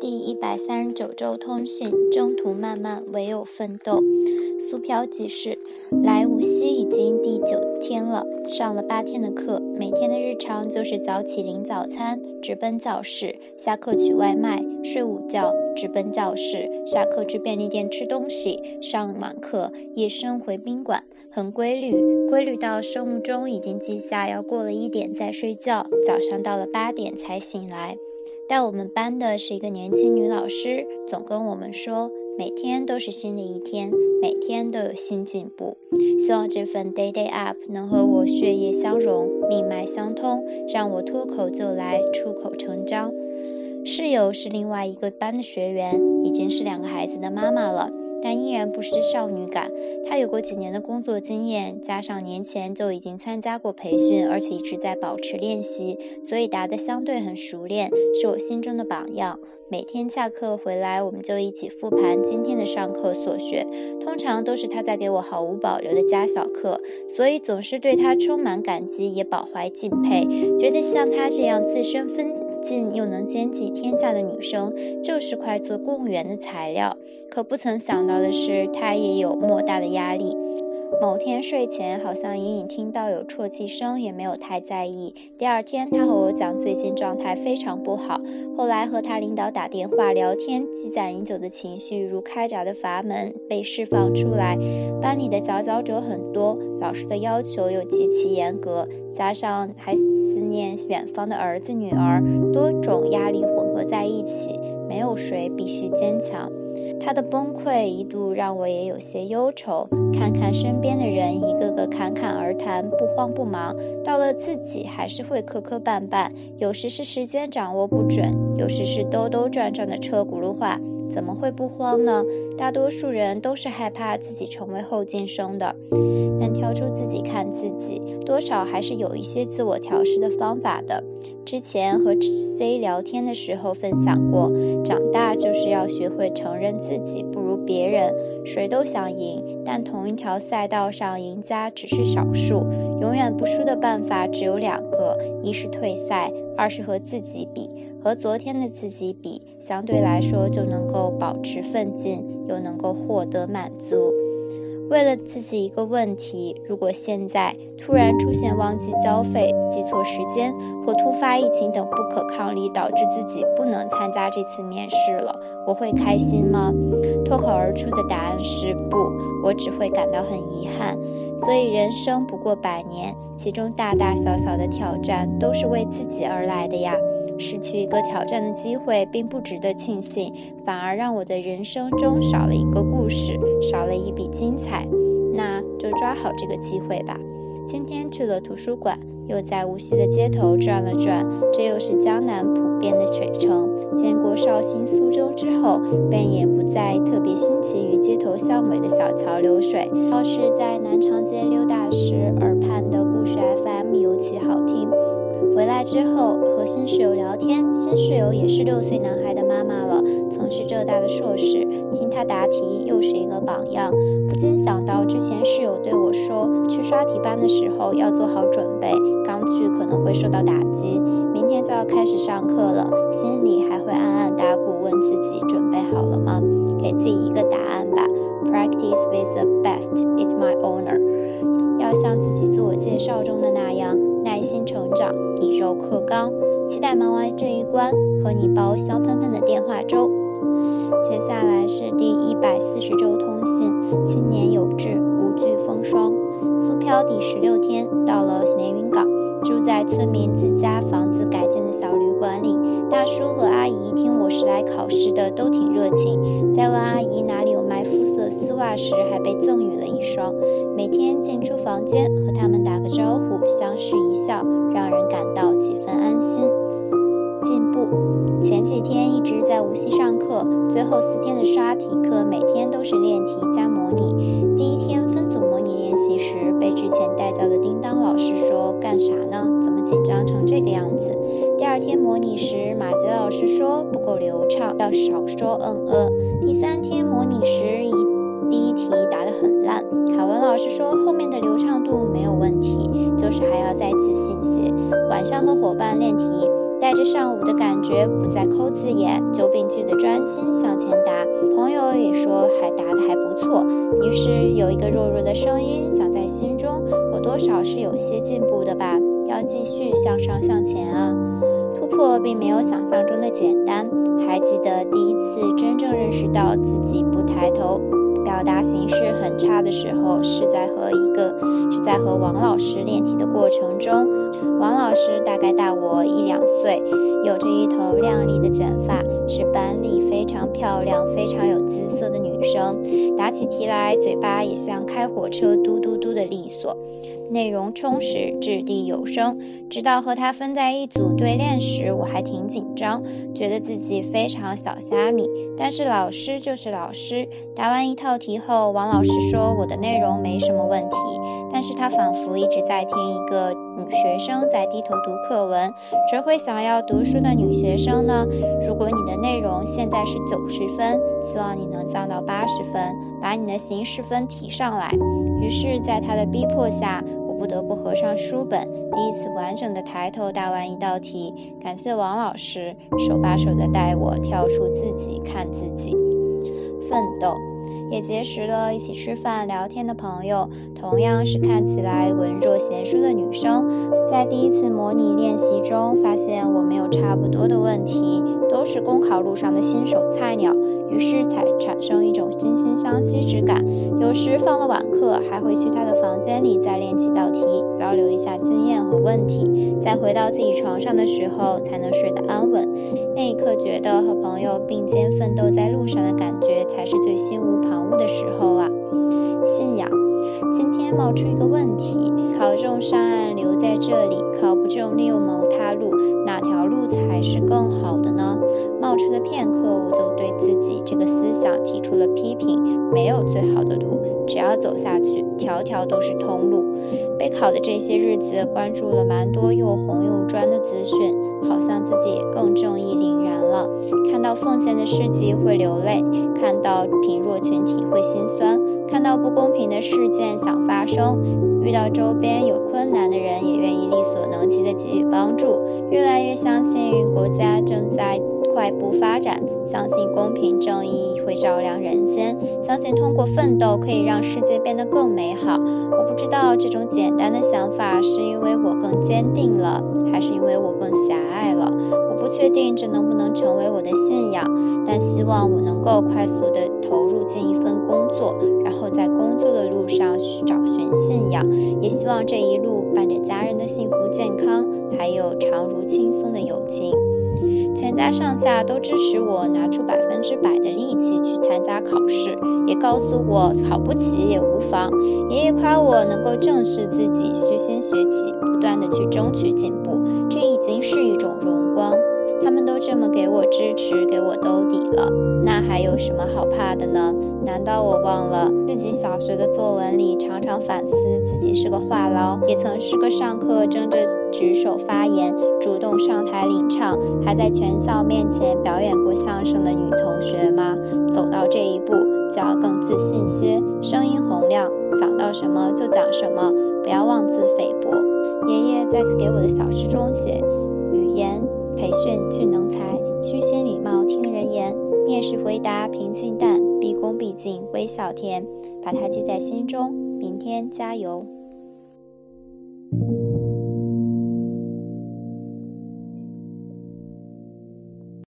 第一百三十九周通信，征途漫漫，唯有奋斗。苏飘即是来无锡已经第九天了，上了八天的课，每天的日常就是早起领早餐，直奔教室，下课取外卖，睡午觉，直奔教室，下课去便利店吃东西，上晚课，夜深回宾馆，很规律，规律到生物钟已经记下要过了一点再睡觉，早上到了八点才醒来。带我们班的是一个年轻女老师，总跟我们说，每天都是新的一天，每天都有新进步。希望这份 day day up 能和我血液相融，命脉相通，让我脱口就来，出口成章。室友是另外一个班的学员，已经是两个孩子的妈妈了。但依然不失少女感。她有过几年的工作经验，加上年前就已经参加过培训，而且一直在保持练习，所以答得相对很熟练，是我心中的榜样。每天下课回来，我们就一起复盘今天的上课所学，通常都是她在给我毫无保留的加小课，所以总是对她充满感激，也饱怀敬佩，觉得像她这样自身分进又能兼济天下的女生，就是块做公务员的材料。可不曾想到的是，她也有莫大的压力。某天睡前，好像隐隐听到有啜泣声，也没有太在意。第二天，他和我讲最近状态非常不好。后来和他领导打电话聊天，积攒已久的情绪如开闸的阀门被释放出来。班里的佼佼者很多，老师的要求又极其严格，加上还思念远方的儿子女儿，多种压力混合在一起，没有谁必须坚强。他的崩溃一度让我也有些忧愁。看看身边的人，一个个侃侃而谈，不慌不忙；到了自己，还是会磕磕绊绊。有时是时间掌握不准，有时是兜兜转转的车轱辘话。怎么会不慌呢？大多数人都是害怕自己成为后进生的。但挑出自己看自己，多少还是有一些自我调试的方法的。之前和 C 聊天的时候分享过，长大就是要学会承认自己不如别人。谁都想赢，但同一条赛道上赢家只是少数。永远不输的办法只有两个：一是退赛，二是和自己比。和昨天的自己比，相对来说就能够保持奋进，又能够获得满足。为了自己一个问题，如果现在突然出现忘记交费、记错时间或突发疫情等不可抗力，导致自己不能参加这次面试了，我会开心吗？脱口而出的答案是不，我只会感到很遗憾。所以人生不过百年，其中大大小小的挑战都是为自己而来的呀。失去一个挑战的机会，并不值得庆幸，反而让我的人生中少了一个故事，少了一笔精彩。那就抓好这个机会吧。今天去了图书馆，又在无锡的街头转了转，这又是江南普遍的水城。见过绍兴、苏州之后，便也不再特别新奇于街头巷尾的小桥流水。倒是在南长街溜达时，耳畔的故事 FM 尤其好听。回来之后和新室友聊天，新室友也是六岁男孩的妈妈了，是浙大的硕士。听他答题又是一个榜样，不禁想到之前室友对我说，去刷题班的时候要做好准备，刚去可能会受到打击。明天就要开始上课了，心里还会暗暗打鼓，问自己准备好了吗？给自己一个答案吧。Practice with the best is my honor。要像自己自我介绍中的那样。耐心成长，以柔克刚。期待忙完这一关，和你煲香喷喷的电话粥。接下来是第一百四十周通信，青年有志，无惧风霜。苏漂第十六天，到了连云港，住在村民自家房子改建的小旅馆里。大叔和阿姨听我是来考试的，都挺热情。在问阿姨哪里有卖肤色丝袜时，还被赠予了一双。每天进出房间，和他们打个招呼，相视一笑，让人感到。前几天一直在无锡上课，最后四天的刷题课，每天都是练题加模拟。第一天分组模拟练习时，被之前带教的叮当老师说：“干啥呢？怎么紧张成这个样子？”第二天模拟时，马杰老师说不够流畅，要少说嗯呃。第三天模拟时，一第一题答得很烂，凯文老师说后面的流畅度没有问题，就是还要再自信些。晚上和伙伴练题，带着上午的感觉，不再抠字眼，就病句的专心向前答。朋友也说还答得还不错。于是有一个弱弱的声音想在心中：我多少是有些进步的吧？要继续向上向前啊！突破并没有想象中的简单。还记得第一次真正认识到自己不抬头。表达形式很差的时候，是在和一个是在和王老师练题的过程中。王老师大概大我一两岁，有着一头亮丽的卷发，是班里非常漂亮、非常有姿色的女生。答起题来，嘴巴也像开火车，嘟嘟嘟的利索。内容充实，掷地有声。直到和他分在一组对练时，我还挺紧张，觉得自己非常小虾米。但是老师就是老师。答完一套题后，王老师说我的内容没什么问题，但是他仿佛一直在听一个女学生在低头读课文。谁会想要读书的女学生呢？如果你的内容现在是九十分，希望你能降到八十分，把你的形式分提上来。于是，在他的逼迫下。不得不合上书本，第一次完整的抬头答完一道题。感谢王老师手把手的带我跳出自己看自己，奋斗。也结识了一起吃饭聊天的朋友，同样是看起来文弱贤淑的女生。在第一次模拟练习中，发现我们有差不多的问题，都是公考路上的新手菜鸟。于是才产生一种惺惺相惜之感。有时放了晚课，还会去他的房间里再练几道题，交流一下经验和问题。再回到自己床上的时候，才能睡得安稳。那一刻，觉得和朋友并肩奋斗在路上的感觉，才是最心无旁骛的时候啊！信仰。今天冒出一个问题：考中上岸留在这里，考不中另谋他路，哪条路才是更好的呢？冒出了片刻，我就对自己这个思想提出了批评：没有最好的路，只要走下去，条条都是通路。备考的这些日子，关注了蛮多又红又专的资讯。好像自己也更正义凛然了。看到奉献的事迹会流泪，看到贫弱群体会心酸，看到不公平的事件想发声，遇到周边有困难的人也愿意力所能及的给予帮助。越来越相信国家正在快步发展，相信公平正义会照亮人间，相信通过奋斗可以让世界变得更美好。我不知道这种简单的想法是因为我更坚定了，还是因为我更狭隘了。我不确定这能不能成为我的信仰，但希望我能够快速地投入进一份工作，然后在工作的路上找寻信仰。也希望这一路伴着家人的幸福健康，还有常如轻松的友情。全家上下都支持我拿出百分之百的力气去参加考试，也告诉我考不起也无妨。爷爷夸我能够正视自己，虚心学习，不断的去争取进步，这已经是一种荣。这么给我支持，给我兜底了，那还有什么好怕的呢？难道我忘了自己小学的作文里常常反思自己是个话痨，也曾是个上课争着举手发言、主动上台领唱，还在全校面前表演过相声的女同学吗？走到这一步，就要更自信些，声音洪亮，想到什么就讲什么，不要妄自菲薄。爷爷在给我的小诗中写：语言。培训俊能答平静淡，毕恭毕敬微笑甜，把它记在心中，明天加油。